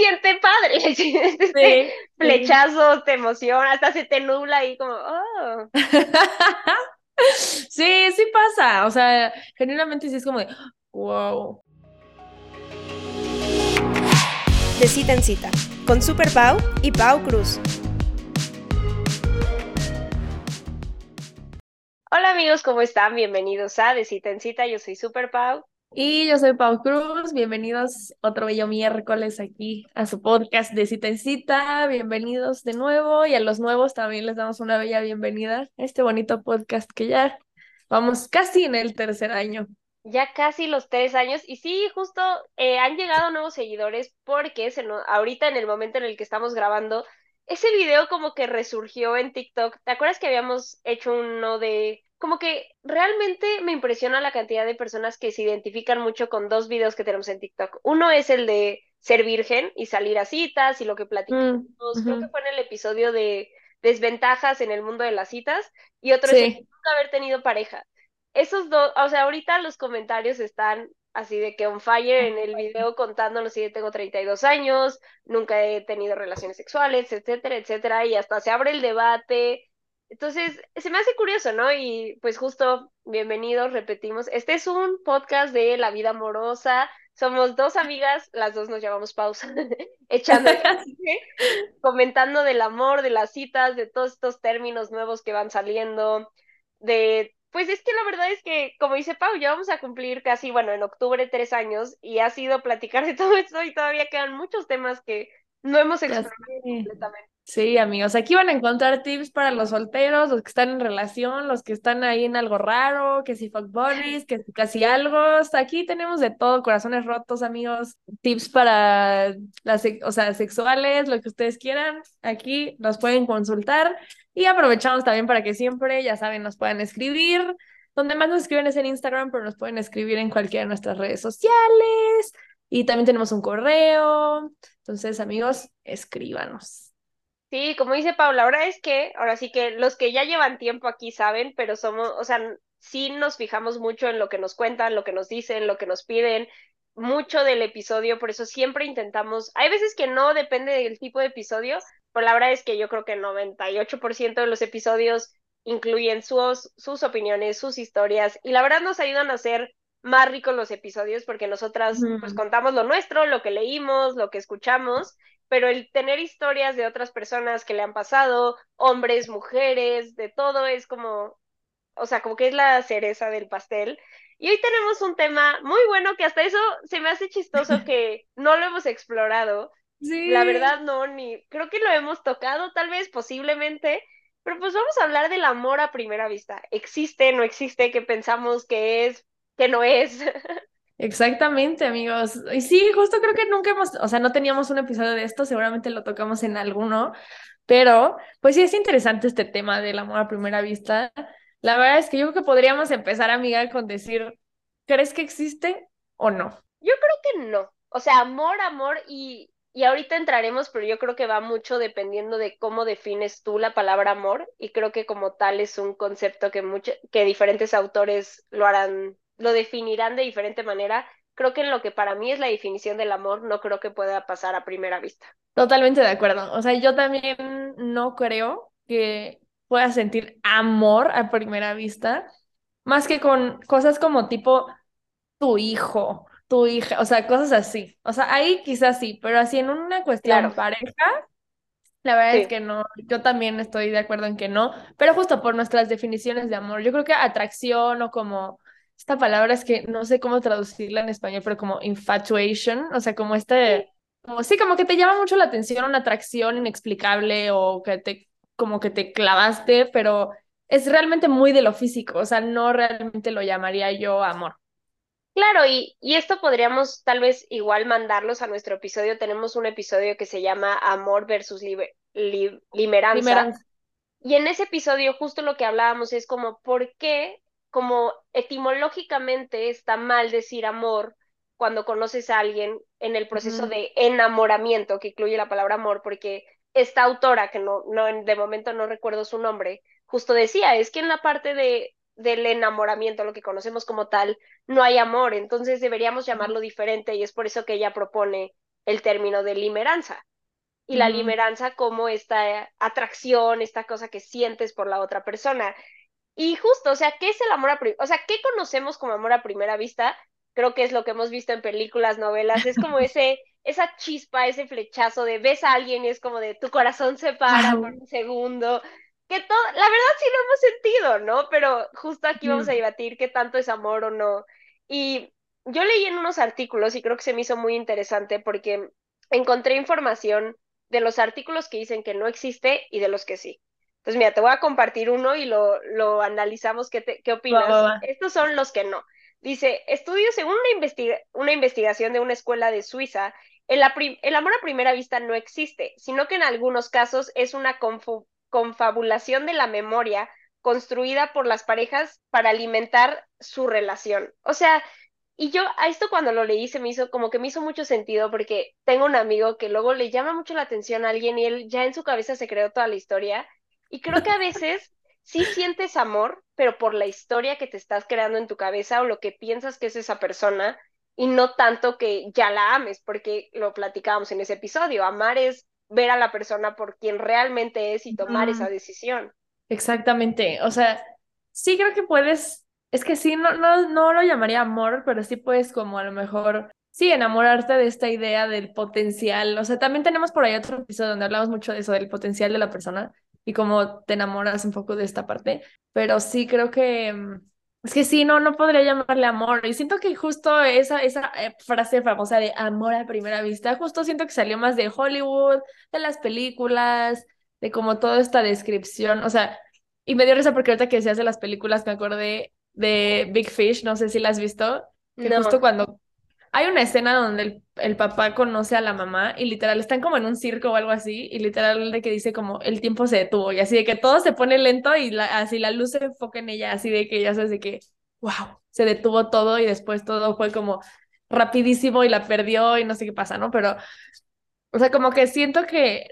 siente padre. Sí, Flechazos, te emociona, hasta se te nubla y como, oh. sí, sí pasa. O sea, genuinamente sí es como de, wow. De cita en cita, con Super Pau y Pau Cruz. Hola amigos, ¿cómo están? Bienvenidos a De Cita en Cita. Yo soy Super Pau. Y yo soy Pau Cruz, bienvenidos otro bello miércoles aquí a su podcast de cita en cita, bienvenidos de nuevo y a los nuevos también les damos una bella bienvenida a este bonito podcast que ya vamos casi en el tercer año. Ya casi los tres años y sí, justo eh, han llegado nuevos seguidores porque se ahorita en el momento en el que estamos grabando, ese video como que resurgió en TikTok. ¿Te acuerdas que habíamos hecho uno de como que realmente me impresiona la cantidad de personas que se identifican mucho con dos videos que tenemos en TikTok. Uno es el de ser virgen y salir a citas y lo que platicamos. Mm, Creo que fue en el episodio de desventajas en el mundo de las citas. Y otro es el de nunca haber tenido pareja. Esos dos, o sea, ahorita los comentarios están así de que on fire en el video contándonos si yo tengo 32 años, nunca he tenido relaciones sexuales, etcétera, etcétera, y hasta se abre el debate entonces, se me hace curioso, ¿no? Y pues justo, bienvenidos, repetimos, este es un podcast de la vida amorosa, somos dos amigas, las dos nos llamamos pausa, echando, comentando del amor, de las citas, de todos estos términos nuevos que van saliendo, de, pues es que la verdad es que, como dice Pau, ya vamos a cumplir casi, bueno, en octubre tres años y ha sido platicar de todo esto y todavía quedan muchos temas que no hemos explorado completamente. Sí, amigos, aquí van a encontrar tips para los solteros, los que están en relación, los que están ahí en algo raro, que si fuck buddies, que si casi algo. Hasta aquí tenemos de todo, corazones rotos, amigos, tips para las, o sea, sexuales, lo que ustedes quieran. Aquí los pueden consultar y aprovechamos también para que siempre, ya saben, nos puedan escribir. Donde más nos escriben es en Instagram, pero nos pueden escribir en cualquiera de nuestras redes sociales. Y también tenemos un correo. Entonces, amigos, escríbanos. Sí, como dice Paula, ahora es que, ahora sí que los que ya llevan tiempo aquí saben, pero somos, o sea, sí nos fijamos mucho en lo que nos cuentan, lo que nos dicen, lo que nos piden, mucho del episodio, por eso siempre intentamos, hay veces que no depende del tipo de episodio, pero la verdad es que yo creo que el 98% de los episodios incluyen sus, sus opiniones, sus historias, y la verdad nos ayudan a hacer más ricos los episodios porque nosotras pues contamos lo nuestro, lo que leímos, lo que escuchamos pero el tener historias de otras personas que le han pasado, hombres, mujeres, de todo, es como, o sea, como que es la cereza del pastel. Y hoy tenemos un tema muy bueno que hasta eso se me hace chistoso que no lo hemos explorado. Sí. La verdad no, ni creo que lo hemos tocado tal vez posiblemente, pero pues vamos a hablar del amor a primera vista. ¿Existe, no existe? ¿Qué pensamos que es? ¿Qué no es? Exactamente, amigos. Y sí, justo creo que nunca hemos, o sea, no teníamos un episodio de esto, seguramente lo tocamos en alguno, pero pues sí es interesante este tema del amor a primera vista. La verdad es que yo creo que podríamos empezar, amiga, con decir, ¿crees que existe o no? Yo creo que no. O sea, amor, amor y, y ahorita entraremos, pero yo creo que va mucho dependiendo de cómo defines tú la palabra amor y creo que como tal es un concepto que, que diferentes autores lo harán lo definirán de diferente manera. Creo que en lo que para mí es la definición del amor, no creo que pueda pasar a primera vista. Totalmente de acuerdo. O sea, yo también no creo que pueda sentir amor a primera vista, más que con cosas como tipo tu hijo, tu hija, o sea, cosas así. O sea, ahí quizás sí, pero así en una cuestión pareja, la verdad es que no, yo también estoy de acuerdo en que no, pero justo por nuestras definiciones de amor, yo creo que atracción o como esta palabra es que no sé cómo traducirla en español, pero como infatuation, o sea, como este, como sí, como que te llama mucho la atención una atracción inexplicable o que te, como que te clavaste, pero es realmente muy de lo físico, o sea, no realmente lo llamaría yo amor. Claro, y, y esto podríamos tal vez igual mandarlos a nuestro episodio. Tenemos un episodio que se llama Amor versus limeranza. Y en ese episodio justo lo que hablábamos es como, ¿por qué como etimológicamente está mal decir amor cuando conoces a alguien en el proceso de enamoramiento, que incluye la palabra amor, porque esta autora, que no, no, de momento no recuerdo su nombre, justo decía, es que en la parte de, del enamoramiento, lo que conocemos como tal, no hay amor, entonces deberíamos llamarlo diferente y es por eso que ella propone el término de limeranza. Y la limeranza como esta atracción, esta cosa que sientes por la otra persona. Y justo, o sea, ¿qué es el amor a primera O sea, ¿qué conocemos como amor a primera vista? Creo que es lo que hemos visto en películas, novelas, es como ese, esa chispa, ese flechazo de ves a alguien y es como de tu corazón se para por un segundo, que todo, la verdad sí lo hemos sentido, ¿no? Pero justo aquí vamos a debatir qué tanto es amor o no. Y yo leí en unos artículos y creo que se me hizo muy interesante porque encontré información de los artículos que dicen que no existe y de los que sí. Entonces, mira, te voy a compartir uno y lo, lo analizamos. ¿Qué, qué opinas? Estos son los que no. Dice, estudios según una, una investigación de una escuela de Suiza, el, el, amor a primera vista no existe, sino que en algunos casos es una confabulación de la memoria construida por las parejas para alimentar su relación. O sea, y yo a esto cuando lo leí se me hizo como que me hizo mucho sentido porque tengo un amigo que luego le llama mucho la atención a alguien y él ya en su cabeza se creó toda la historia y creo que a veces sí sientes amor, pero por la historia que te estás creando en tu cabeza o lo que piensas que es esa persona y no tanto que ya la ames, porque lo platicábamos en ese episodio. Amar es ver a la persona por quien realmente es y tomar esa decisión. Exactamente. O sea, sí creo que puedes, es que sí, no, no, no lo llamaría amor, pero sí puedes como a lo mejor sí, enamorarte de esta idea del potencial. O sea, también tenemos por ahí otro episodio donde hablamos mucho de eso, del potencial de la persona y cómo te enamoras un poco de esta parte, pero sí creo que mm, es que sí, no, no podría llamarle amor. Y siento que justo esa, esa eh, frase famosa de amor a primera vista, justo siento que salió más de Hollywood, de las películas, de como toda esta descripción. O sea, y me dio risa porque ahorita que decías de las películas me acordé de Big Fish, no sé si la has visto, que justo cuando hay una escena donde el, el, papá conoce a la mamá y literal están como en un circo o algo así y literal de que dice como el tiempo se detuvo y así de que todo se pone lento y así la luz se enfoca en ella, así de que ya sabes de que, wow, se detuvo todo y después todo fue como rapidísimo y la perdió y no sé qué pasa, ¿no? Pero, o sea, como que siento que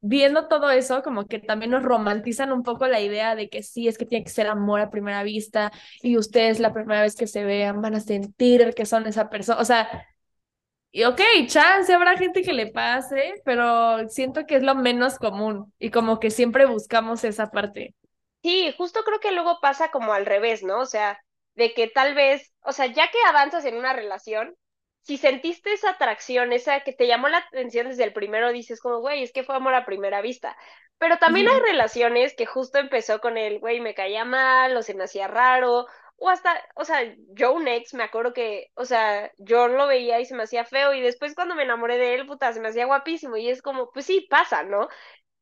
viendo todo eso, como que también nos romantizan un poco la idea de que sí, es que tiene que ser amor a primera vista y ustedes la primera vez que se vean van a sentir que son esa persona. O sea, y ok, chance, habrá gente que le pase, pero siento que es lo menos común y como que siempre buscamos esa parte. Sí, justo creo que luego pasa como al revés, ¿no? O sea, de que tal vez, o sea, ya que avanzas en una relación, si sentiste esa atracción, esa que te llamó la atención desde el primero, dices como, güey, es que fue amor a primera vista. Pero también hay relaciones que justo empezó con el, güey, me caía mal, o se me hacía raro, o hasta, o sea, Joe Next, me acuerdo que, o sea, yo lo veía y se me hacía feo, y después cuando me enamoré de él, puta, se me hacía guapísimo, y es como, pues sí, pasa, ¿no?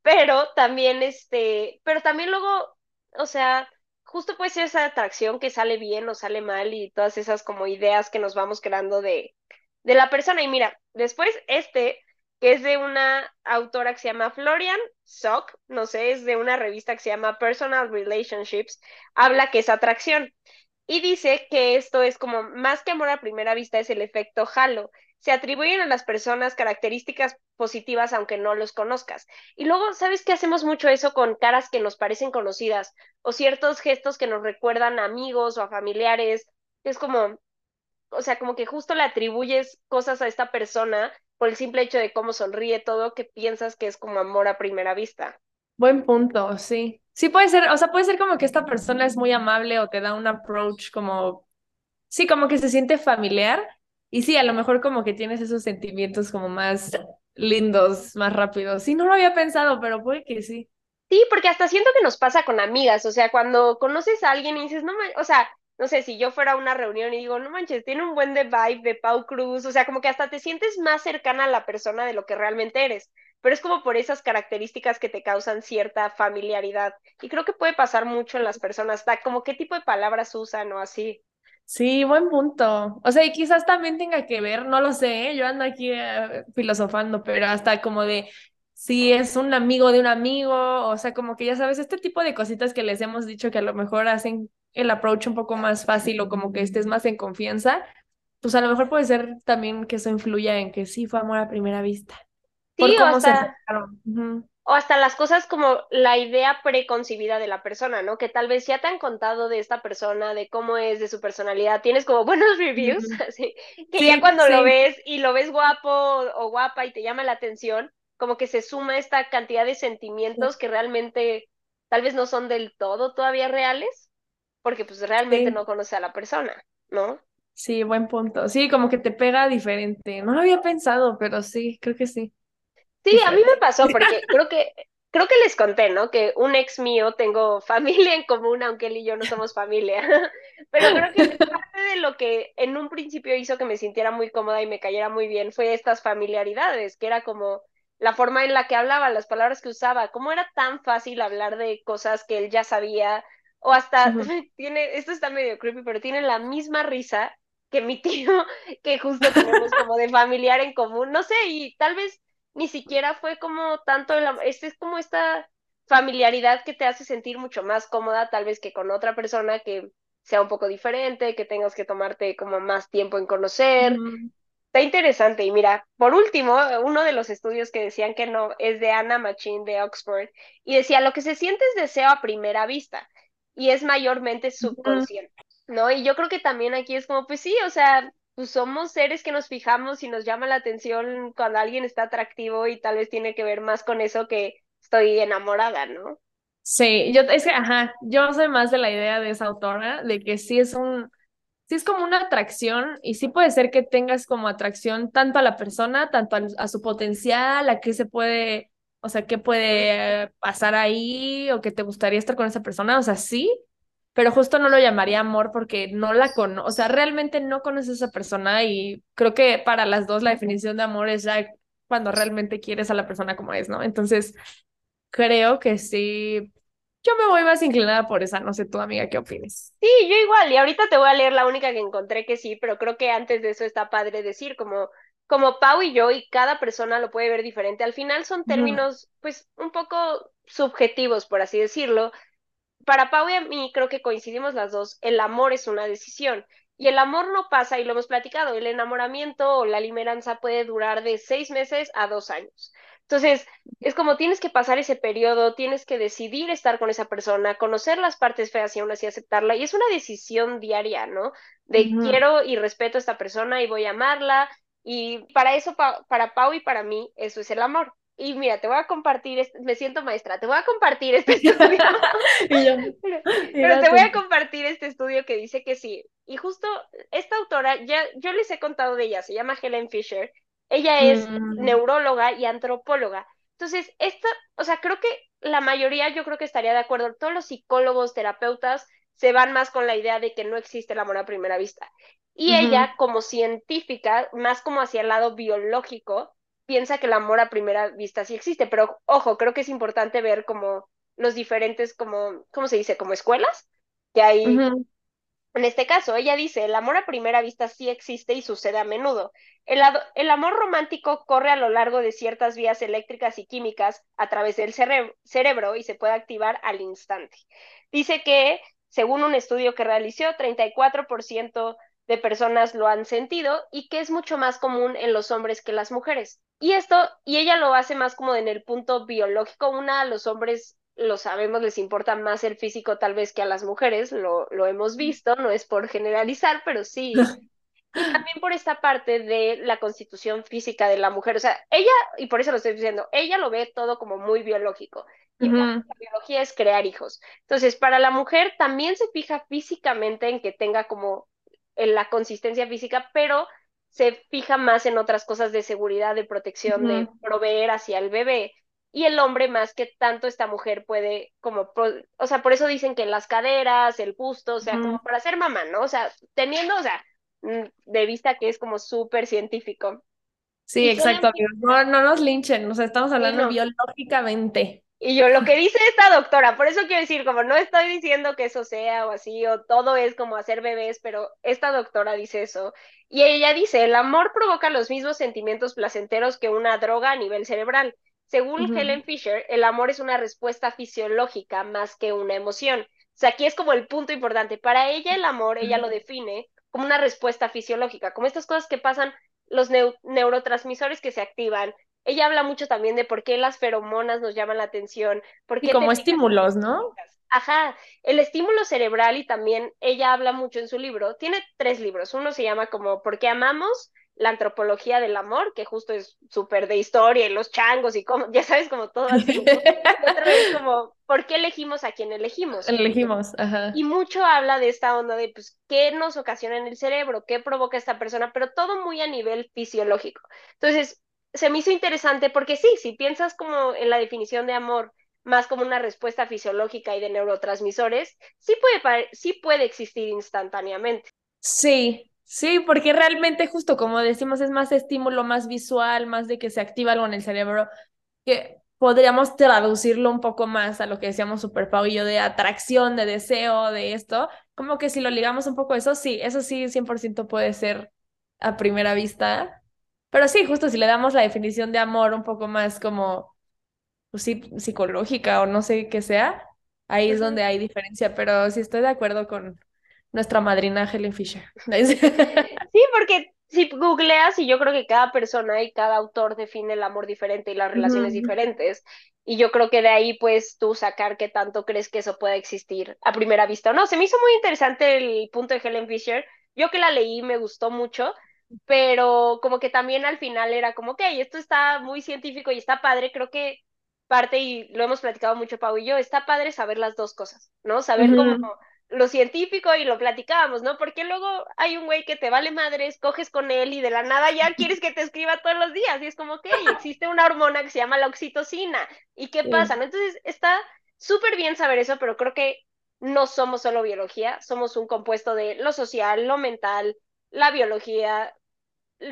Pero también, este, pero también luego, o sea, justo puede ser esa atracción que sale bien o sale mal y todas esas como ideas que nos vamos creando de, de la persona. Y mira, después este, que es de una autora que se llama Florian Sock, no sé, es de una revista que se llama Personal Relationships, habla que es atracción. Y dice que esto es como más que amor a primera vista, es el efecto halo. Se atribuyen a las personas características positivas aunque no los conozcas. Y luego, ¿sabes qué hacemos mucho eso con caras que nos parecen conocidas o ciertos gestos que nos recuerdan a amigos o a familiares? Es como, o sea, como que justo le atribuyes cosas a esta persona por el simple hecho de cómo sonríe todo, que piensas que es como amor a primera vista. Buen punto, sí. Sí puede ser, o sea, puede ser como que esta persona es muy amable o te da un approach como, sí, como que se siente familiar. Y sí, a lo mejor como que tienes esos sentimientos como más lindos, más rápidos. Sí, no lo había pensado, pero puede que sí. Sí, porque hasta siento que nos pasa con amigas, o sea, cuando conoces a alguien y dices, no, o sea, no sé, si yo fuera a una reunión y digo, no manches, tiene un buen de vibe de Pau Cruz, o sea, como que hasta te sientes más cercana a la persona de lo que realmente eres, pero es como por esas características que te causan cierta familiaridad. Y creo que puede pasar mucho en las personas, como qué tipo de palabras usan o así. Sí, buen punto. O sea, y quizás también tenga que ver, no lo sé, ¿eh? yo ando aquí eh, filosofando, pero hasta como de si es un amigo de un amigo, o sea, como que ya sabes, este tipo de cositas que les hemos dicho que a lo mejor hacen el approach un poco más fácil o como que estés más en confianza, pues a lo mejor puede ser también que eso influya en que sí fue amor a primera vista. Sí, o sea, o hasta las cosas como la idea preconcebida de la persona, ¿no? Que tal vez ya te han contado de esta persona, de cómo es, de su personalidad, tienes como buenos reviews, así, que ya cuando lo ves y lo ves guapo o guapa y te llama la atención, como que se suma esta cantidad de sentimientos que realmente tal vez no son del todo todavía reales, porque pues realmente no conoce a la persona, ¿no? Sí, buen punto. Sí, como que te pega diferente. No lo había pensado, pero sí, creo que sí. Sí, a mí me pasó porque creo que creo que les conté, ¿no? Que un ex mío tengo familia en común, aunque él y yo no somos familia. Pero creo que parte de lo que en un principio hizo que me sintiera muy cómoda y me cayera muy bien fue estas familiaridades, que era como la forma en la que hablaba, las palabras que usaba, cómo era tan fácil hablar de cosas que él ya sabía, o hasta tiene, esto está medio creepy, pero tiene la misma risa que mi tío, que justo tenemos como de familiar en común, no sé, y tal vez ni siquiera fue como tanto, el, este es como esta familiaridad que te hace sentir mucho más cómoda tal vez que con otra persona que sea un poco diferente, que tengas que tomarte como más tiempo en conocer. Está interesante. Y mira, por último, uno de los estudios que decían que no es de Anna Machin de Oxford y decía, lo que se siente es deseo a primera vista y es mayormente subconsciente, ¿no? Y yo creo que también aquí es como, pues sí, o sea, pues somos seres que nos fijamos y nos llama la atención cuando alguien está atractivo y tal vez tiene que ver más con eso que estoy enamorada, ¿no? Sí, yo es que, ajá, yo soy más de la idea de esa autora, de que sí es un, sí es como una atracción y sí puede ser que tengas como atracción tanto a la persona, tanto a, su potencial, a qué se puede, o sea, qué puede pasar ahí o que te gustaría estar con esa persona, o sea, sí, pero justo no lo llamaría amor porque no la conozco, o sea, realmente no conoces a esa persona y creo que para las dos la definición de amor es ya cuando realmente quieres a la persona como es, ¿no? Entonces, creo que sí, yo me voy más inclinada por esa, no sé tú, amiga, ¿qué opinas? Sí, yo igual, y ahorita te voy a leer la única que encontré que sí, pero creo que antes de eso está padre decir, como, como Pau y yo, y cada persona lo puede ver diferente, al final son términos, pues, un poco subjetivos, por así decirlo, para Pau y a mí creo que coincidimos las dos, el amor es una decisión. Y el amor no pasa, y lo hemos platicado, el enamoramiento o la limeranza puede durar de seis meses a dos años. Entonces, es como tienes que pasar ese periodo, tienes que decidir estar con esa persona, conocer las partes feas y aún así aceptarla. Y es una decisión diaria, ¿no? De quiero y respeto a esta persona y voy a amarla. Y para eso, para Pau y para mí, eso es el amor. Y mira, te voy a compartir, este, me siento maestra, te voy a compartir este estudio. pero, te voy a compartir este estudio que dice que sí. Y justo esta autora, ya yo les he contado de ella, se llama Helen Fisher. Ella es mm. neuróloga y antropóloga. Entonces, esta, o sea, creo que la mayoría, yo creo que estaría de acuerdo, todos los psicólogos, terapeutas, se van más con la idea de que no existe el amor a primera vista. Y ella, como científica, más como hacia el lado biológico, piensa que el amor a primera vista sí existe, pero ojo, creo que es importante ver como los diferentes, como, ¿cómo se dice? Como escuelas que hay. En este caso, ella dice, el amor a primera vista sí existe y sucede a menudo. El, el amor romántico corre a lo largo de ciertas vías eléctricas y químicas a través del cerebro y se puede activar al instante. Dice que, según un estudio que realizó, 34% de personas lo han sentido y que es mucho más común en los hombres que las mujeres. Y esto, y ella lo hace más como en el punto biológico, una a los hombres lo sabemos, les importa más el físico tal vez que a las mujeres, lo, lo hemos visto, no es por generalizar, pero sí. Y también por esta parte de la constitución física de la mujer, o sea, ella, y por eso lo estoy diciendo, ella lo ve todo como muy biológico. Y la biología es crear hijos. Entonces, para la mujer también se fija físicamente en que tenga como en la consistencia física, pero se fija más en otras cosas de seguridad, de protección, de proveer hacia el bebé. Y el hombre más que tanto esta mujer puede como, o sea, por eso dicen que las caderas, el busto, o sea, como para ser mamá, ¿no? O sea, teniendo, o sea, mm, de vista que es como súper científico. Sí, exacto, No, no nos linchen, o sea, estamos hablando biológicamente. Y yo, lo que dice esta doctora, por eso quiero decir, como no estoy diciendo que eso sea o así, o todo es como hacer bebés, pero esta doctora dice eso. Y ella dice, el amor provoca los mismos sentimientos placenteros que una droga a nivel cerebral. Según Helen Fisher, el amor es una respuesta fisiológica más que una emoción. O sea, aquí es como el punto importante. Para ella el amor, ella lo define como una respuesta fisiológica, como estas cosas que pasan, los neurotransmisores que se activan, ella habla mucho también de por qué las feromonas nos llaman la atención, por qué Y como estímulos, ¿no? Ajá, el estímulo cerebral y también ella habla mucho en su libro. Tiene tres libros. Uno se llama como ¿Por qué amamos? La antropología del amor, que justo es súper de historia y los changos y como, ya sabes, como todo así. otro es como ¿Por qué elegimos a quien elegimos? Elegimos, ajá. Y mucho habla de esta onda de, pues, qué nos ocasiona en el cerebro, qué provoca esta persona, pero todo muy a nivel fisiológico. Entonces, se me hizo interesante porque sí, si piensas como en la definición de amor más como una respuesta fisiológica y de neurotransmisores, sí puede, sí puede existir instantáneamente. Sí, sí, porque realmente justo como decimos es más estímulo, más visual, más de que se activa algo en el cerebro, que podríamos traducirlo un poco más a lo que decíamos Super Pau y yo de atracción, de deseo, de esto, como que si lo ligamos un poco a eso, sí, eso sí, 100% puede ser a primera vista, pero sí, justo si le damos la definición de amor un poco más como pues sí, psicológica o no sé qué sea, ahí es donde hay diferencia, pero sí estoy de acuerdo con nuestra madrina Helen Fisher. Sí, porque si googleas, y yo creo que cada persona y cada autor define el amor diferente y las relaciones diferentes, y yo creo que de ahí puedes tú sacar qué tanto crees que eso pueda existir a primera vista o no. Se me hizo muy interesante el punto de Helen Fisher. Yo que la leí me gustó mucho, pero como que también al final era como, ok, esto está muy científico y está padre, creo que parte, y lo hemos platicado mucho Pau y yo, está padre saber las dos cosas, ¿no? Saber como Ujú. lo científico y lo platicábamos, ¿no? Porque luego hay un güey que te vale madres, coges con él y de la nada ya quieres que te escriba todos los días y es como, ok, existe una hormona que se llama la oxitocina y qué Sí. pasa, ¿no? Entonces está súper bien saber eso, pero creo que no somos solo biología, somos un compuesto de lo social, lo mental, la biología,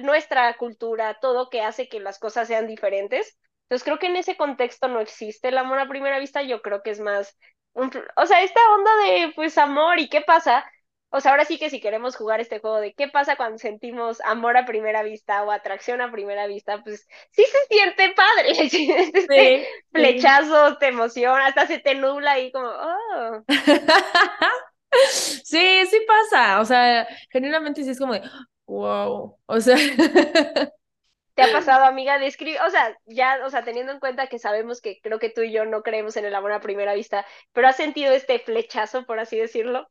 nuestra cultura, todo que hace que las cosas sean diferentes. Entonces creo que en ese contexto no existe el amor a primera vista, yo creo que es más, un, o sea, esta onda de pues amor y qué pasa, o sea, ahora sí que si queremos jugar este juego de qué pasa cuando sentimos amor a primera vista o atracción a primera vista, pues sí se siente padre, sí, este Sí, flechazo, te emociona, hasta se te nubla ahí como, oh. Sí, sí pasa, o sea, genuinamente sí es como de, wow, o sea, ¿Te ha pasado, amiga, de escribir? O sea, ya, o sea, teniendo en cuenta que sabemos que creo que tú y yo no creemos en el amor a primera vista, pero ¿has sentido este flechazo, por así decirlo?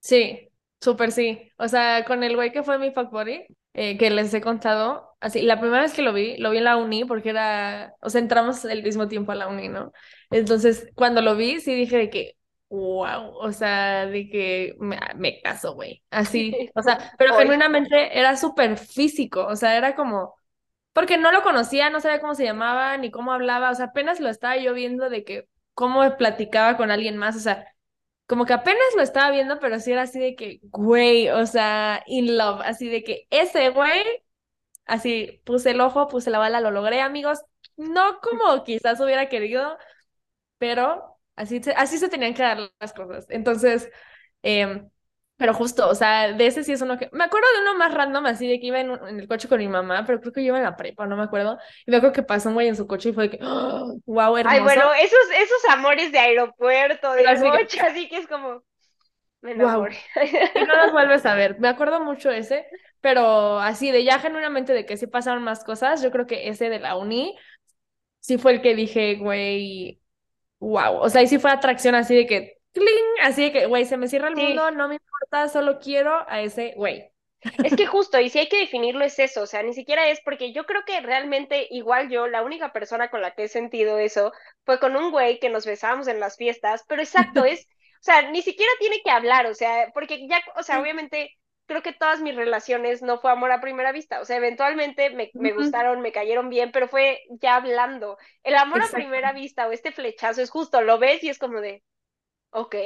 sí, súper sí, o sea, con el güey que fue mi fuck buddy, eh, que les he contado, así, la primera vez que lo vi, lo vi en la uni porque era, o sea, entramos al mismo tiempo a la uni, ¿no? Entonces, cuando lo vi, sí dije de que, wow, o sea, de que me, me caso, güey, así, o sea, pero genuinamente era súper físico, o sea, era como, porque no lo conocía, no sabía cómo se llamaba, ni cómo hablaba, o sea, apenas lo estaba yo viendo de que, cómo platicaba con alguien más, o sea, como que apenas lo estaba viendo, pero sí era así de que, güey, o sea, in love, así de que ese güey, así puse el ojo, puse la bala, lo logré, amigos, no como quizás hubiera querido, pero así se, así se tenían que dar las cosas. Entonces, em, pero justo, o sea, de ese sí es uno que, me acuerdo de uno más random, así de que iba en, un- en el coche con mi mamá, pero creo que yo iba en la prepa, no me acuerdo, y me acuerdo que pasó un güey en su coche y fue de que, wow, hermoso. Ay, bueno, esos, esos amores de aeropuerto, de así que- coche, así que es como, me enamoré. Y no los vuelves a ver. Me acuerdo mucho ese, pero así de ya genuinamente de que sí pasaron más cosas, yo creo que ese de la uni sí fue el que dije, güey, wow. O sea, y sí fue atracción así de que, ¡cling! Así de que, güey, se me cierra el Sí. mundo, no me importa, solo quiero a ese güey. Es que justo, y si hay que definirlo es eso, o sea, ni siquiera es porque yo creo que realmente igual yo, la única persona con la que he sentido eso fue con un güey que nos besábamos en las fiestas, pero exacto, es, o sea, ni siquiera tiene que hablar, o sea, porque ya, o sea, obviamente creo que todas mis relaciones no fue amor a primera vista, o sea, eventualmente me, me gustaron, me cayeron bien, pero fue ya hablando. El amor a primera vista o este flechazo es justo, lo ves y es como de, ok,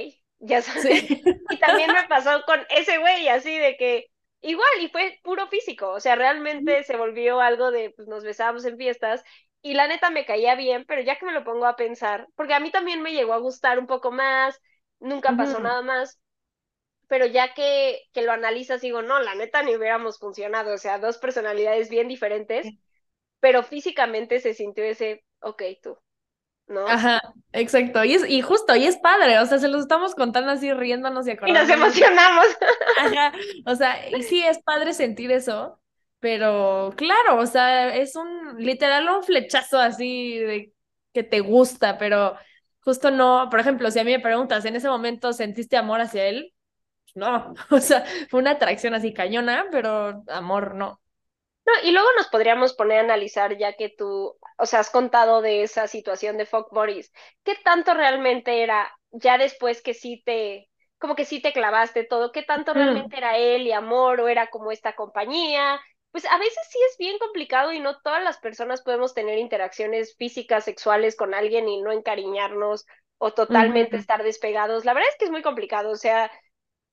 ya sabes. Sí. Y también me pasó con ese güey, así de que igual, y fue puro físico, o sea, realmente se volvió algo de, pues nos besábamos en fiestas, y la neta me caía bien, pero ya que me lo pongo a pensar, porque a mí también me llegó a gustar un poco más, nunca pasó nada más, pero ya que, que lo analizas, digo, no, la neta ni hubiéramos funcionado, o sea, dos personalidades bien diferentes, pero físicamente se sintió ese, ok, tú, ¿no? Ajá, exacto. Y, es, y justo, y es padre, o sea, se los estamos contando así riéndonos y Y nos acordándonos. emocionamos. Ajá, o sea, y sí es padre sentir eso, Pero claro, o sea, es un literal un flechazo así de que te gusta, pero justo no, por ejemplo, si a mí me preguntas, ¿en ese momento sentiste amor hacia él? No, o sea, fue una atracción así cañona, pero amor no. No, y luego nos podríamos poner a analizar, ya que tú, o sea, has contado de esa situación de Fuck Boris, ¿qué tanto realmente era, ya después que sí te, como que sí te clavaste todo, qué tanto realmente era él y amor o era como esta compañía? Pues a veces sí es bien complicado y no todas las personas podemos tener interacciones físicas, sexuales con alguien y no encariñarnos o totalmente estar despegados. La verdad es que es muy complicado, o sea,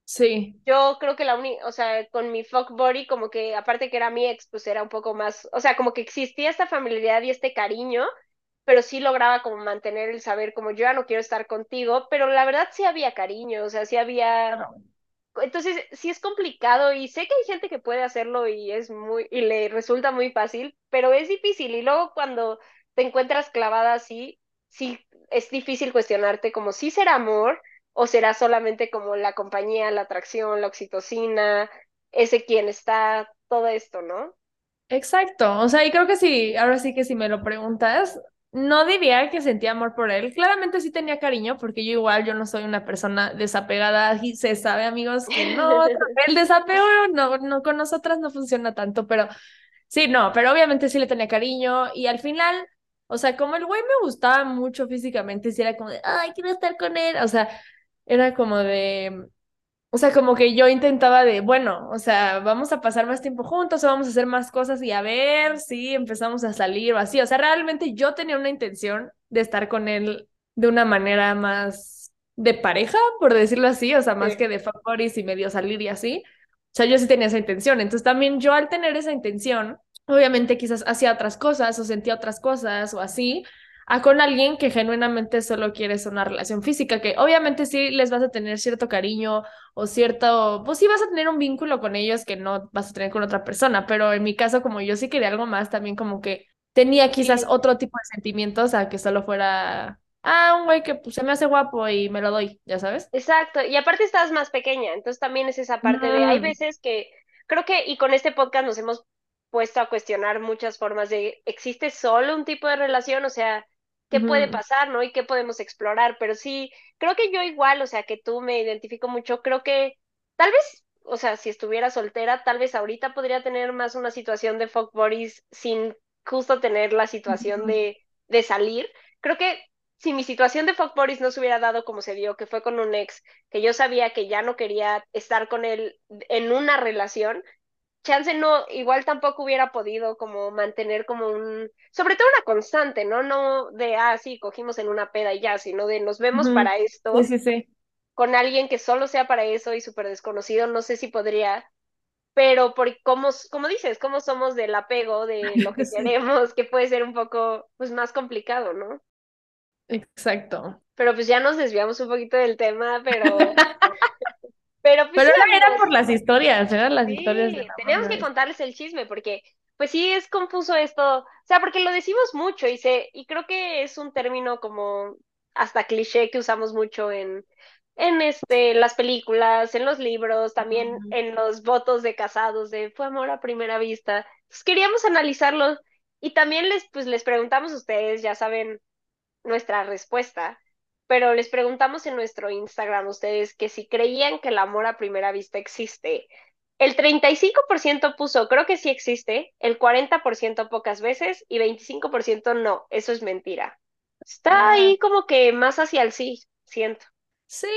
Sí. Yo creo que la única, o sea, con mi fuck body, como que aparte que era mi ex, pues era un poco más, o sea, como que existía esta familiaridad y este cariño, pero sí lograba como mantener el saber como yo ya no quiero estar contigo, pero la verdad sí había cariño, o sea, sí había... Entonces, sí es complicado y sé que hay gente que puede hacerlo y es muy, y le resulta muy fácil, pero es difícil y luego cuando te encuentras clavada así, sí es difícil cuestionarte como si será amor o será solamente como la compañía, la atracción, la oxitocina, ese quien está, todo esto, ¿no? Exacto, o sea, y creo que sí, ahora sí que si me lo preguntas, no diría que sentía amor por él, claramente sí tenía cariño, porque yo igual, yo no soy una persona desapegada, y se sabe, amigos, que no, el desapego no, no con nosotras no funciona tanto, pero sí, no, pero obviamente sí le tenía cariño, y al final, o sea, como el güey me gustaba mucho físicamente, sí era como de, ay, quiero estar con él, o sea, era como de, o sea, como que yo intentaba de, bueno, o sea, vamos a pasar más tiempo juntos o vamos a hacer más cosas y a ver si empezamos a salir o así. O sea, realmente yo tenía una intención de estar con él de una manera más de pareja, por decirlo así, o sea, más que de favores y medio salir y así. O sea, yo sí tenía esa intención. Entonces también yo al tener esa intención, obviamente quizás hacía otras cosas o sentía otras cosas o así, a con alguien que genuinamente solo quieres una relación física, que obviamente sí les vas a tener cierto cariño o cierto, pues sí vas a tener un vínculo con ellos que no vas a tener con otra persona, pero en mi caso como yo sí quería algo más, también como que tenía quizás otro tipo de sentimientos a que solo fuera, ah, un güey que pues, se me hace guapo y me lo doy, ya sabes. Exacto, y aparte estás más pequeña, entonces también es esa parte de, hay veces que creo que, y con este podcast nos hemos puesto a cuestionar muchas formas de, ¿existe solo un tipo de relación? O sea, qué puede pasar, ¿no? Y qué podemos explorar, pero sí, creo que yo igual, o sea, que tú me identifico mucho, creo que tal vez, o sea, si estuviera soltera, tal vez ahorita podría tener más una situación de fuck bodies sin justo tener la situación de, de salir. Creo que si mi situación de fuck bodies no se hubiera dado como se dio, que fue con un ex, que yo sabía que ya no quería estar con él en una relación, chance no, igual tampoco hubiera podido como mantener como un, sobre todo una constante, ¿no? No de, ah, sí, cogimos en una peda y ya, sino de nos vemos para esto. Sí, sí, sí. Con alguien que solo sea para eso y súper desconocido, no sé si podría, pero por como, como dices, como somos del apego, de lo que queremos, que puede ser un poco, pues, más complicado, ¿no? Exacto. Pero pues ya nos desviamos un poquito del tema, pero Pero, pues, era por las historias, eran las historias. De teníamos que contarles el chisme porque, pues sí, es confuso esto. O sea, porque lo decimos mucho y, se, y creo que es un término como hasta cliché que usamos mucho en, en este, las películas, en los libros, también en los votos de casados de fue amor a primera vista. Pues queríamos analizarlo y también les, pues, les preguntamos a ustedes, ya saben nuestra respuesta pero les preguntamos en nuestro Instagram ustedes que si creían que el amor a primera vista existe. El 35% puso, creo que sí existe, el 40% pocas veces y 25% no, eso es mentira. Está ahí como que más hacia el sí, siento. Sí,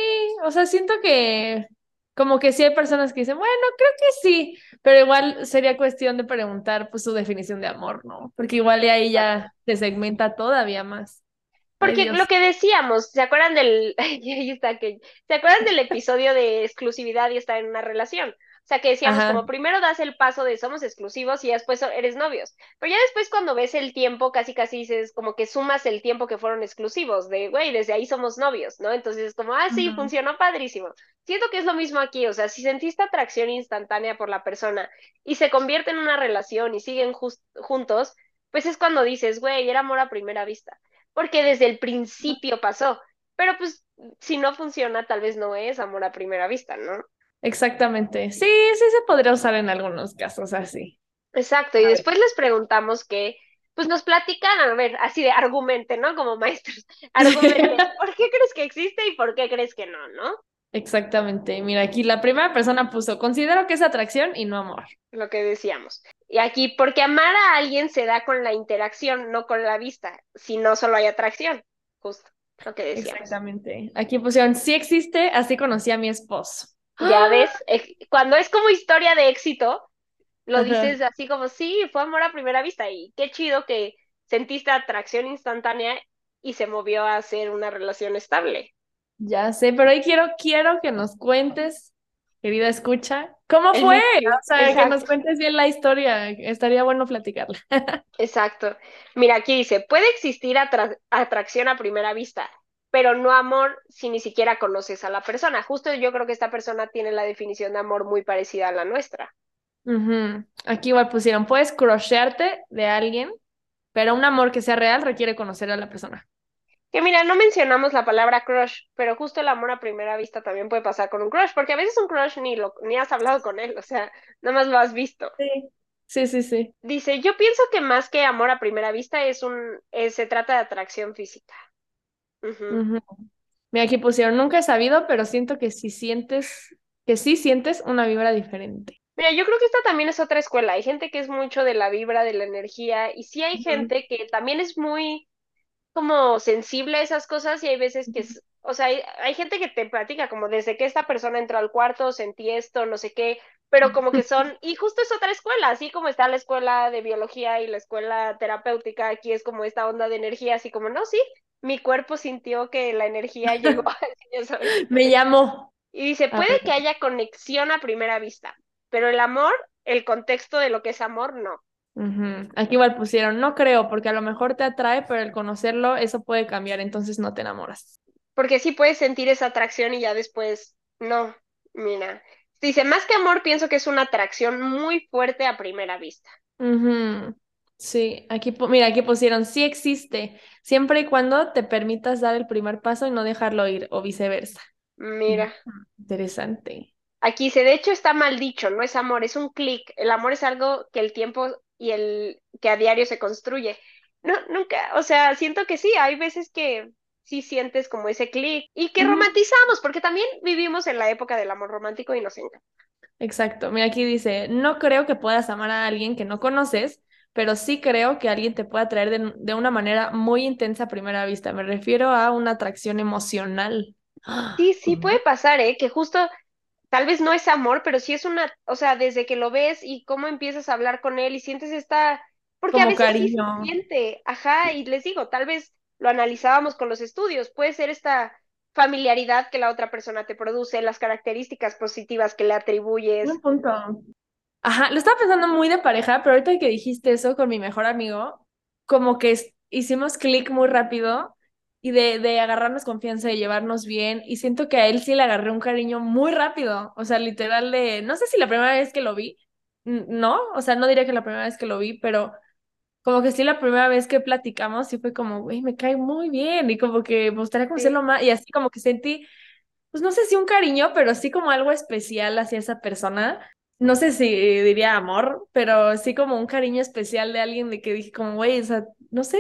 o sea, siento que como que sí hay personas que dicen, bueno, creo que sí, pero igual sería cuestión de preguntar pues su definición de amor, ¿no? Porque igual de ahí ya se segmenta todavía más. Porque lo que decíamos, ¿se acuerdan del, ahí está que, ¿se acuerdan del episodio de exclusividad y estar en una relación? O sea, que decíamos, como primero das el paso de somos exclusivos y después eres novios. Pero ya después cuando ves el tiempo, casi casi dices, como que sumas el tiempo que fueron exclusivos, de, güey, desde ahí somos novios, ¿no? Entonces es como, ah, sí, funcionó padrísimo. Siento que es lo mismo aquí, o sea, si sentiste atracción instantánea por la persona y se convierte en una relación y siguen juntos, pues es cuando dices, güey, era amor a primera vista porque desde el principio pasó. Pero pues si no funciona, tal vez no es amor a primera vista, ¿no? Exactamente. Sí, sí se podría usar en algunos casos así. Exacto, y después les preguntamos que, pues nos platican, a ver, así de argumente, ¿no? Como maestros, argumente, ¿por qué crees que existe y por qué crees que no, no? Exactamente. Mira, aquí la primera persona puso, considero que es atracción y no amor. Lo que decíamos. Y aquí, porque amar a alguien se da con la interacción, no con la vista, si no solo hay atracción, justo lo que decíamos. Exactamente. Aquí pusieron, sí existe, así conocí a mi esposo. Ya ves, eh, cuando es como historia de éxito, lo dices así como, sí, fue amor a primera vista y qué chido que sentiste atracción instantánea y se movió a ser una relación estable. Ya sé, pero hoy quiero, quiero que nos cuentes, querida escucha, ¿cómo fue? O sea, que nos cuentes bien la historia, estaría bueno platicarla. Exacto. Mira, aquí dice, puede existir atracción a primera vista, pero no amor si ni siquiera conoces a la persona. Justo yo creo que esta persona tiene la definición de amor muy parecida a la nuestra. Aquí igual pusieron, puedes crushearte de alguien, pero un amor que sea real requiere conocer a la persona. Que mira, no mencionamos la palabra crush, pero justo el amor a primera vista también puede pasar con un crush, porque a veces un crush ni lo ni has hablado con él, o sea, nada más lo has visto. Sí. Sí, sí, sí. Dice, yo pienso que más que amor a primera vista es un, eh, se trata de atracción física. Mira, aquí pusieron, nunca he sabido, pero siento que si sientes, que sí sientes una vibra diferente. Mira, yo creo que esta también es otra escuela. Hay gente que es mucho de la vibra, de la energía, y sí hay gente que también es muy como sensible a esas cosas y hay veces que, es, o sea, hay, gente que te platica como desde que esta persona entró al cuarto, sentí esto, no sé qué, pero como que son, y justo es otra escuela, así como está la escuela de biología y la escuela terapéutica, aquí es como esta onda de energía, así como, no, sí, mi cuerpo sintió que la energía llegó. Me llamó. Y dice, puede que haya conexión a primera vista, pero el amor, el contexto de lo que es amor, no. Aquí igual pusieron, no creo, porque a lo mejor te atrae, pero el conocerlo, eso puede cambiar, entonces no te enamoras. Porque sí puedes sentir esa atracción y ya después, no, mira. Dice, más que amor, pienso que es una atracción muy fuerte a primera vista. Sí, aquí, mira, aquí pusieron, sí existe, siempre y cuando te permitas dar el primer paso y no dejarlo ir, o viceversa. Mira. Interesante. Aquí dice, de hecho está mal dicho, no es amor, es un clic. El amor es algo que el tiempo y el que a diario se construye. No, nunca, o sea, siento que sí, hay veces que sí sientes como ese clic y que romantizamos, porque también vivimos en la época del amor romántico y nos encanta. Exacto. Mira, aquí dice, no creo que puedas amar a alguien que no conoces, pero sí creo que alguien te puede atraer de, de una manera muy intensa a primera vista. Me refiero a una atracción emocional. Sí, sí puede pasar, ¿eh? Que justo tal vez no es amor, pero sí es una, o sea, desde que lo ves y cómo empiezas a hablar con él y sientes esta, porque a veces sí se siente, ajá, y les digo, tal vez lo analizábamos con los estudios, puede ser esta familiaridad que la otra persona te produce, las características positivas que le atribuyes. Un punto. Ajá, lo estaba pensando muy de pareja, pero ahorita que dijiste eso con mi mejor amigo, como que hicimos clic muy rápido y de, de agarrarnos confianza, de llevarnos bien. Y siento que a él sí le agarré un cariño muy rápido. O sea, literal de, no sé si la primera vez que lo vi, no, o sea, no diría que la primera vez que lo vi, pero como que sí la primera vez que platicamos, sí fue como, güey, me cae muy bien. Y como que me gustaría conocerlo más. Y así como que sentí, pues no sé si un cariño, pero sí como algo especial hacia esa persona. No sé si diría amor, pero sí como un cariño especial de alguien de que dije como, güey, o sea, no sé,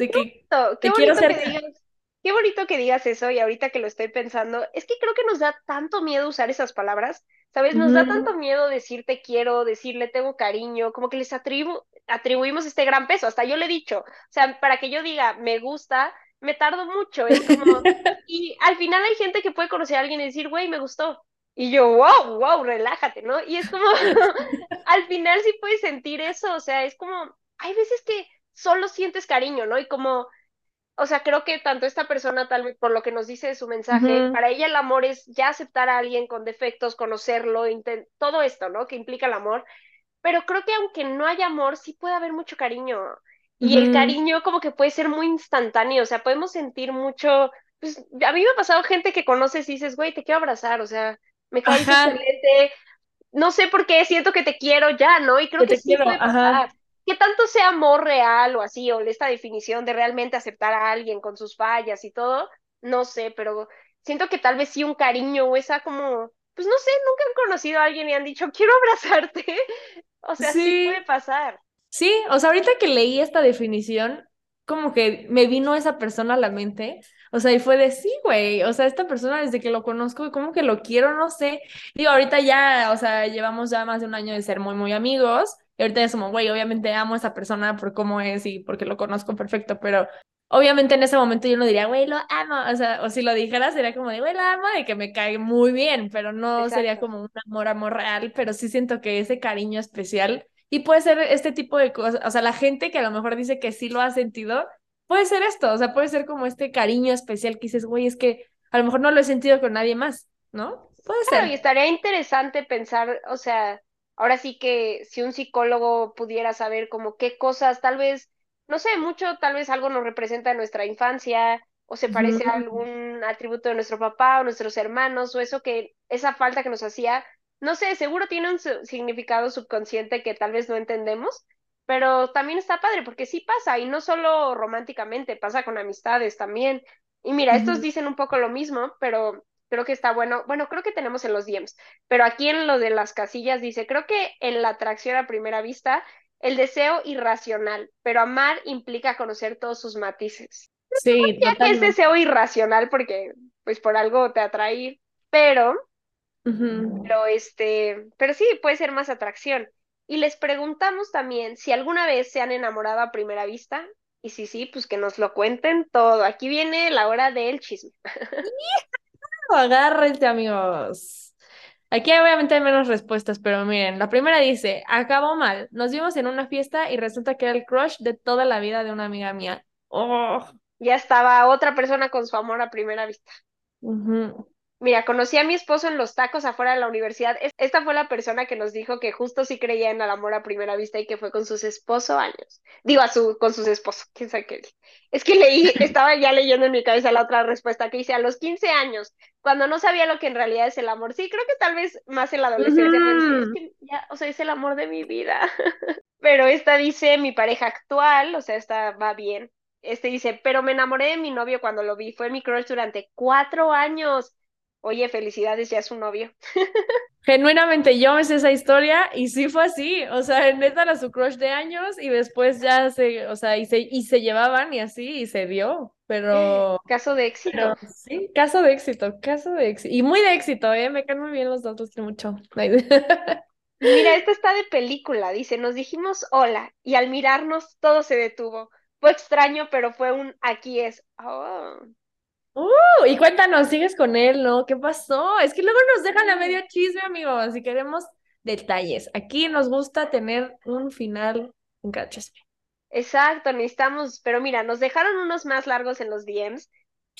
de que qué bonito que digas, qué bonito que digas eso y ahorita que lo estoy pensando, es que creo que nos da tanto miedo usar esas palabras, ¿sabes? Nos da tanto miedo decir te quiero, decirle tengo cariño, como que les atribu atribuimos este gran peso, hasta yo le he dicho, o sea, para que yo diga me gusta, me tardo mucho, es como, y al final hay gente que puede conocer a alguien y decir, güey, me gustó, y yo, wow, wow, relájate, ¿no? Y es como, al final sí puedes sentir eso, o sea, es como, hay veces que solo sientes cariño, ¿no? Y como, o sea, creo que tanto esta persona, tal vez por lo que nos dice de su mensaje, para ella el amor es ya aceptar a alguien con defectos, conocerlo, todo esto, ¿no? Que implica el amor. Pero creo que aunque no haya amor, sí puede haber mucho cariño. Y el cariño como que puede ser muy instantáneo, o sea, podemos sentir mucho, pues a mí me ha pasado gente que conoces y dices, güey, te quiero abrazar, o sea, me caes excelente, no sé por qué, siento que te quiero ya, ¿no? Y creo que, sí puede pasar que tanto sea amor real o así, o esta definición de realmente aceptar a alguien con sus fallas y todo, no sé, pero siento que tal vez sí un cariño o esa como, pues no sé, nunca han conocido a alguien y han dicho, quiero abrazarte. O sea, sí. puede pasar. Sí, o sea, ahorita que leí esta definición, como que me vino esa persona a la mente. O sea, y fue de sí, güey. O sea, esta persona desde que lo conozco, como que lo quiero, no sé. Digo, ahorita ya, o sea, llevamos ya más de un año de ser muy, muy amigos. Y ahorita es como, güey, obviamente amo a esa persona por cómo es y porque lo conozco perfecto, pero obviamente en ese momento yo no diría, güey, lo amo. O sea, o si lo dijera sería como de, güey, lo amo y que me cae muy bien, pero no sería como un amor, amor real, pero sí siento que ese cariño especial y puede ser este tipo de cosas, o sea, la gente que a lo mejor dice que sí lo ha sentido, puede ser esto, o sea, puede ser como este cariño especial que dices, güey, es que a lo mejor no lo he sentido con nadie más, ¿no? Puede claro, ser. Y estaría interesante pensar, o sea, ahora sí que si un psicólogo pudiera saber como qué cosas, tal vez, no sé, mucho, tal vez algo nos representa en nuestra infancia, o se parece a algún atributo de nuestro papá o nuestros hermanos, o eso que, esa falta que nos hacía, no sé, seguro tiene un significado subconsciente que tal vez no entendemos, pero también está padre porque sí pasa y no solo románticamente, pasa con amistades también. Y mira, estos dicen un poco lo mismo, pero creo que está bueno. Bueno, creo que tenemos en los DMs, pero aquí en lo de las casillas dice, creo que en la atracción a primera vista, el deseo irracional, pero amar implica conocer todos sus matices. Sí, ya que es deseo irracional porque pues por algo te atrae, pero pero este, pero sí, puede ser más atracción. Y les preguntamos también si alguna vez se han enamorado a primera vista. Y si sí, pues que nos lo cuenten todo. Aquí viene la hora del chisme. Agárrense, amigos. Aquí obviamente hay menos respuestas, pero miren, la primera dice, acabó mal, nos vimos en una fiesta y resulta que era el crush de toda la vida de una amiga mía. Oh. Ya estaba otra persona con su amor a primera vista. Mira, conocí a mi esposo en los tacos afuera de la universidad. Esta fue la persona que nos dijo que justo sí creía en el amor a primera vista y que fue con sus esposos años. Digo, a su, con sus esposos, quién sabe qué. Es que leí, estaba ya leyendo en mi cabeza la otra respuesta que dice a los 15 años, cuando no sabía lo que en realidad es el amor. Sí, creo que tal vez más en la adolescencia, es que ya, o sea, es el amor de mi vida. pero esta dice mi pareja actual, o sea, esta va bien. Este dice, pero me enamoré de mi novio cuando lo vi, fue mi crush durante cuatro años oye, felicidades, ya es un novio. Genuinamente yo me sé esa historia y sí fue así, o sea, neta era su crush de años y después ya se, o sea, y se, y se llevaban y así y se dio, pero... Caso de éxito. sí, caso de éxito, caso de éxito. Y muy de éxito, ¿eh? Me caen muy bien los dos, los mucho. Mira, esta está de película, dice, nos dijimos hola y al mirarnos todo se detuvo. Fue extraño, pero fue un aquí es. Oh. Uh, y cuéntanos, sigues con él, ¿no? ¿Qué pasó? Es que luego nos dejan a medio chisme, amigos, y queremos detalles. Aquí nos gusta tener un final en cada chisme. Exacto, necesitamos, pero mira, nos dejaron unos más largos en los DMs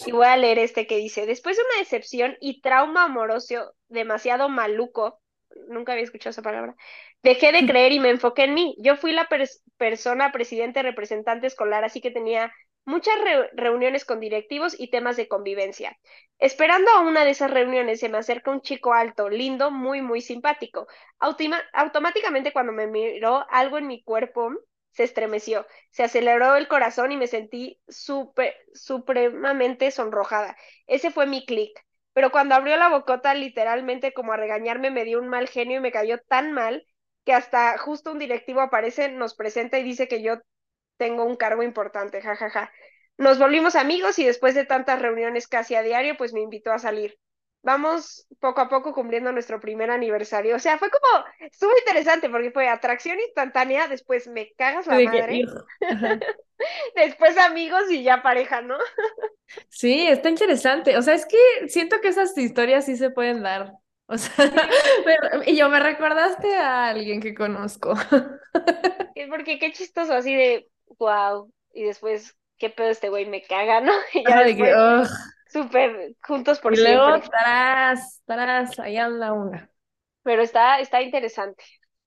y voy a leer este que dice, después de una decepción y trauma amoroso demasiado maluco, nunca había escuchado esa palabra, dejé de creer y me enfoqué en mí. Yo fui la persona presidente representante escolar, así que tenía muchas reuniones con directivos y temas de convivencia. Esperando a una de esas reuniones se me acerca un chico alto, lindo, muy, muy simpático. automáticamente cuando me miró, algo en mi cuerpo se estremeció, se aceleró el corazón y me sentí super, supremamente sonrojada. Ese fue mi clic. Pero cuando abrió la bocota, literalmente como a regañarme, me dio un mal genio y me cayó tan mal que hasta justo un directivo aparece, nos presenta y dice que yo tengo un cargo importante, jajaja. Ja, ja. Nos volvimos amigos y después de tantas reuniones casi a diario, pues me invitó a salir. Vamos poco a poco cumpliendo nuestro primer aniversario. O sea, fue como, estuvo interesante porque fue atracción instantánea, después me cagas la madre, después amigos y ya pareja, ¿no? sí, está interesante. O sea, es que siento que esas historias sí se pueden dar. O sea, y yo me recordaste a alguien que conozco. porque qué chistoso, así de, wow, y después, qué pedo este güey, me caga, ¿no? Y ya después, súper juntos por y siempre. luego, tras, tras, ahí anda una. Pero está, está interesante.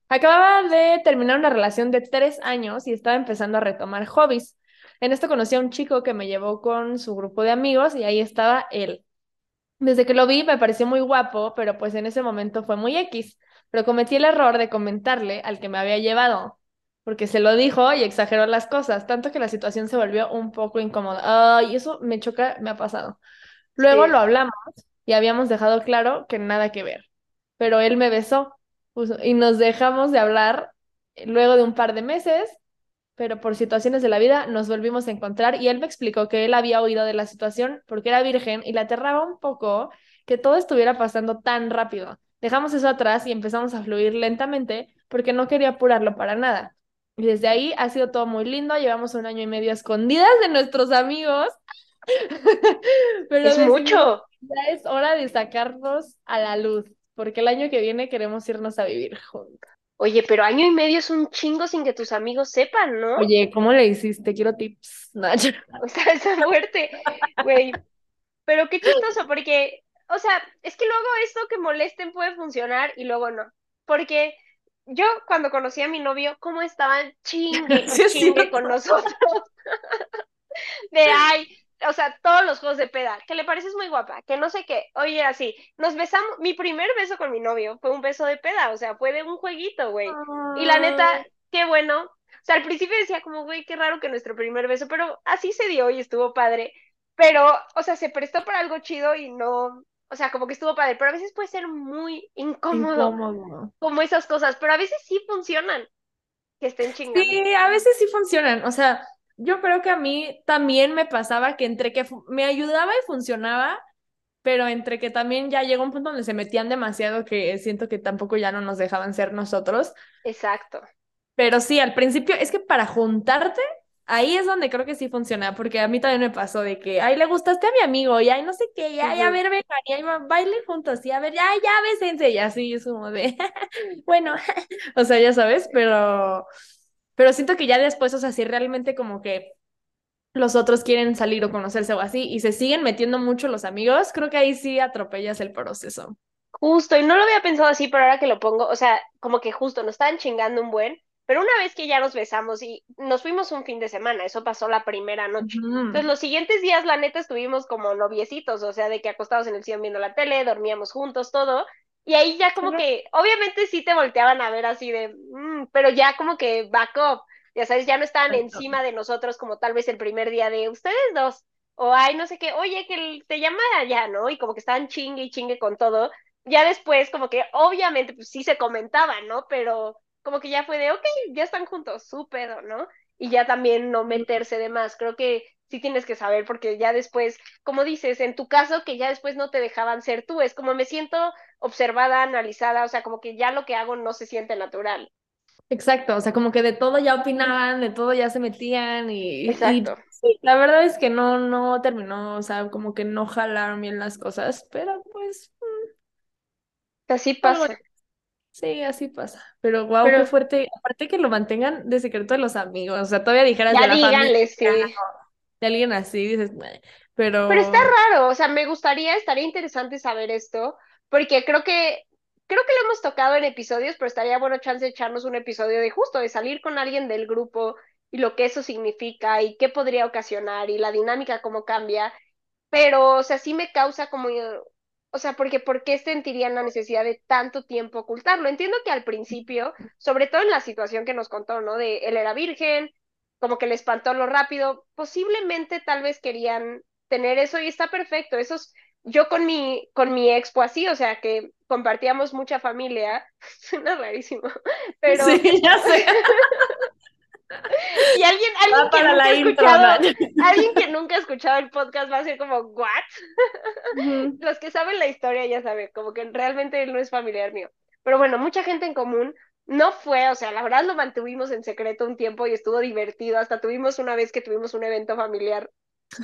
Acababa de terminar una relación de tres años y estaba empezando a retomar hobbies. En esto conocí a un chico que me llevó con su grupo de amigos y ahí estaba él. Desde que lo vi me pareció muy guapo, pero pues en ese momento fue muy X. Pero cometí el error de comentarle al que me había llevado porque se lo dijo y exageró las cosas, tanto que la situación se volvió un poco incómoda. Ay, eso me choca, me ha pasado. Luego lo hablamos y habíamos dejado claro que nada que ver, pero él me besó y nos dejamos de hablar luego de un par de meses, pero por situaciones de la vida nos volvimos a encontrar y él me explicó que él había oído de la situación porque era virgen y le aterraba un poco que todo estuviera pasando tan rápido. Dejamos eso atrás y empezamos a fluir lentamente porque no quería apurarlo para nada. Y desde ahí ha sido todo muy lindo, llevamos un año y medio escondidas de nuestros amigos. pero es mucho. Ya es hora de sacarnos a la luz, porque el año que viene queremos irnos a vivir juntos. Oye, pero año y medio es un chingo sin que tus amigos sepan, ¿no? Oye, ¿cómo le hiciste? Quiero tips. O sea, esa muerte, güey. Pero qué chistoso, porque, o sea, es que luego esto que molesten puede funcionar y luego no. Porque yo cuando conocí a mi novio, ¿cómo estaban chingue, chingue con nosotros? de ay, o sea, todos los juegos de peda, que le pareces muy guapa, que no sé qué. Oye, así, nos besamos, mi primer beso con mi novio fue un beso de peda, o sea, fue de un jueguito, güey. Y la neta, qué bueno. O sea, al principio decía como, güey, qué raro que nuestro primer beso, pero así se dio y estuvo padre. Pero, o sea, se prestó para algo chido y no, o sea, como que estuvo padre, pero a veces puede ser muy incómodo, incómodo. como esas cosas, pero a veces sí funcionan, que estén chingando. Sí, a veces sí funcionan, o sea, yo creo que a mí también me pasaba que entre que me ayudaba y funcionaba, pero entre que también ya llegó un punto donde se metían demasiado que siento que tampoco ya no nos dejaban ser nosotros. Exacto. Pero sí, al principio es que para juntarte, ahí es donde creo que sí funciona, porque a mí también me pasó de que, ay, le gustaste a mi amigo, y ay, no sé qué, y ay, a ver, vengan, y ay, baile juntos, y a ver, ya, ya, bésense, y así es como de, bueno, o sea, ya sabes, pero pero siento que ya después, o sea, si realmente como que los otros quieren salir o conocerse o así y se siguen metiendo mucho los amigos, creo que ahí sí atropellas el proceso. Justo, y no lo había pensado así, pero ahora que lo pongo, o sea, como que justo nos estaban chingando un buen, pero una vez que ya nos besamos y nos fuimos un fin de semana, eso pasó la primera noche. Entonces los siguientes días, la neta, estuvimos como noviecitos, o sea, de que acostados en el sillón viendo la tele, dormíamos juntos, todo, y ahí ya como que, obviamente sí te volteaban a ver así de, mm", pero ya como que back up, ya sabes, ya no estaban encima de nosotros como tal vez el primer día de ustedes dos, o ay, no sé qué, oye, que te llama allá, ¿no? Y como que estaban chingue y chingue con todo. Ya después como que obviamente pues sí se comentaban, ¿no? Pero como que ya fue de, ok, ya están juntos, súper, ¿no? Y ya también no meterse de más. Creo que sí tienes que saber porque ya después, como dices, en tu caso que ya después no te dejaban ser tú, es como me siento observada, analizada, o sea, como que ya lo que hago no se siente natural. Exacto, o sea, como que de todo ya opinaban, de todo ya se metían y, Exacto. la verdad es que no, no terminó, o sea, como que no jalaron bien las cosas, pero pues... Mm. Así pasa. Sí, así pasa. Pero wow, qué fuerte. Aparte que lo mantengan de secreto de los amigos. O sea, todavía dijeras de la díganle, sí. de alguien así, dices, pero. Pero está raro. O sea, me gustaría, estaría interesante saber esto. Porque creo que, creo que lo hemos tocado en episodios, pero estaría bueno chance de echarnos un episodio de justo, de salir con alguien del grupo y lo que eso significa y qué podría ocasionar y la dinámica cómo cambia. Pero, o sea, sí me causa como o sea, porque ¿por qué sentirían la necesidad de tanto tiempo ocultarlo? Entiendo que al principio, sobre todo en la situación que nos contó, ¿no? De él era virgen, como que le espantó lo rápido, posiblemente tal vez querían tener eso y está perfecto. Eso es, yo con mi, con mi expo así, o sea, que compartíamos mucha familia, suena rarísimo, pero... Sí, ya sé. Y alguien, alguien que nunca ha escuchado, alguien que nunca ha escuchado el podcast va a ser como, ¿what? Los que saben la historia ya saben, como que realmente él no es familiar mío. Pero bueno, mucha gente en común no fue, o sea, la verdad lo mantuvimos en secreto un tiempo y estuvo divertido. Hasta tuvimos una vez que tuvimos un evento familiar.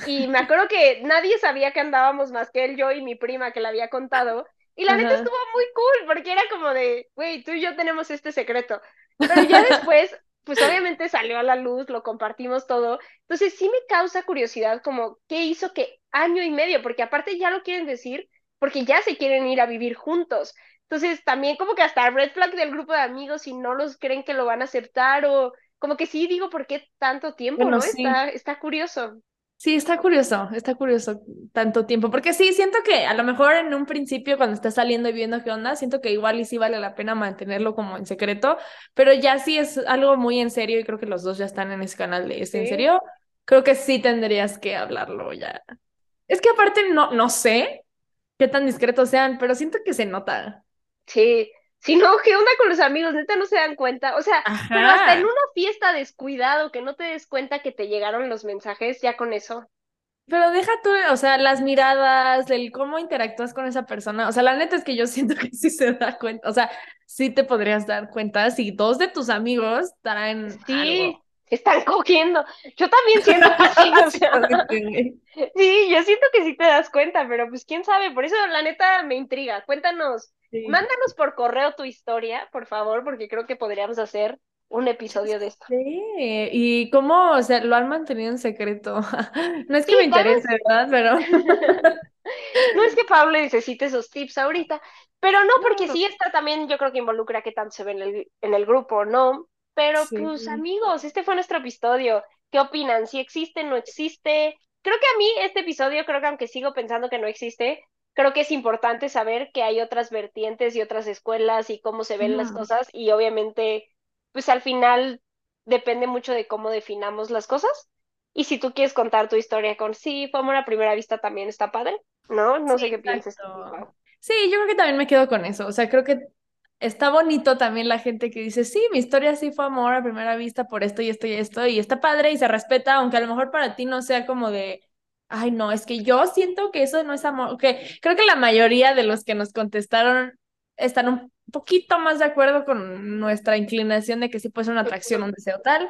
Y me acuerdo que nadie sabía que andábamos más que él, yo y mi prima que le había contado. Y la neta estuvo muy cool, porque era como de, güey, tú y yo tenemos este secreto. Pero ya después, pues obviamente salió a la luz, lo compartimos todo. Entonces sí me causa curiosidad como qué hizo que año y medio, porque aparte ya lo quieren decir, porque ya se quieren ir a vivir juntos. Entonces también como que hasta el red flag del grupo de amigos si no los creen que lo van a aceptar o como que sí digo, ¿por qué tanto tiempo? ¿no? Está, está curioso. Sí, está curioso, está curioso tanto tiempo, porque sí, siento que a lo mejor en un principio cuando estás saliendo y viendo qué onda, siento que igual y sí vale la pena mantenerlo como en secreto, pero ya sí es algo muy en serio y creo que los dos ya están en ese canal de ¿es en serio? Creo que sí tendrías que hablarlo ya. Es que aparte no, no sé qué tan discretos sean, pero siento que se nota. Sí, Si no, ¿qué onda con los amigos? Neta no se dan cuenta. O sea, pero hasta en una fiesta descuidado, que no te des cuenta que te llegaron los mensajes, ya con eso. Pero deja tú, o sea, las miradas, el cómo interactúas con esa persona. O sea, la neta es que yo siento que sí se da cuenta. O sea, sí te podrías dar cuenta si dos de tus amigos estarán. Sí, están cogiendo. Yo también siento que sí, o sea. sí, yo siento que sí te das cuenta, pero pues quién sabe. Por eso la neta me intriga. Cuéntanos, mándanos por correo tu historia, por favor, porque creo que podríamos hacer un episodio de esto. Sí, y cómo, o sea, lo han mantenido en secreto. No es que me interese, ¿verdad? Pero. no es que Pablo necesite esos tips ahorita, pero no, porque sí está también, yo creo que involucra qué tanto se ve en el, en el grupo, ¿no? Pero pues amigos, este fue nuestro episodio. ¿Qué opinan? ¿Si existe, no existe? Creo que a mí este episodio, creo que aunque sigo pensando que no existe, creo que es importante saber que hay otras vertientes y otras escuelas y cómo se ven las cosas y obviamente pues al final depende mucho de cómo definamos las cosas. Y si tú quieres contar tu historia con sí, fue amor a primera vista también está padre, ¿no? No sé qué piensas. Sí, yo creo que también me quedo con eso. O sea, creo que está bonito también la gente que dice, sí, mi historia sí fue amor a primera vista por esto y esto y esto, y está padre y se respeta, aunque a lo mejor para ti no sea como de, ay, no, es que yo siento que eso no es amor. Que creo que la mayoría de los que nos contestaron están un poquito más de acuerdo con nuestra inclinación de que sí puede ser una atracción, un deseo tal.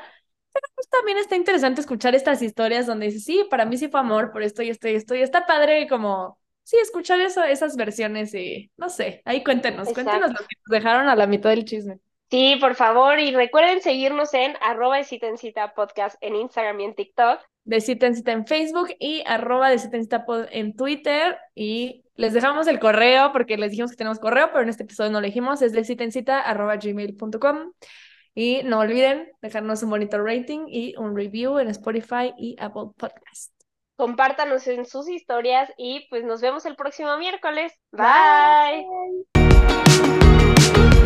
Pero pues también está interesante escuchar estas historias donde dice, sí, para mí sí fue amor por esto y esto y esto. Y está padre como, sí, escuchar eso, esas versiones y no sé, ahí cuéntenos, cuéntenos lo que nos dejaron a la mitad del chisme. Sí, por favor, y recuerden seguirnos en arroba de cita en cita podcast en Instagram y en TikTok. De cita en cita en Facebook y arroba de cita en cita en Twitter y les dejamos el correo porque les dijimos que tenemos correo, pero en este episodio no lo dijimos, es de cita en cita arroba gmail.com. Y no olviden dejarnos un bonito rating y un review en Spotify y Apple Podcast compártanos en sus historias y pues nos vemos el próximo miércoles. Bye. Bye.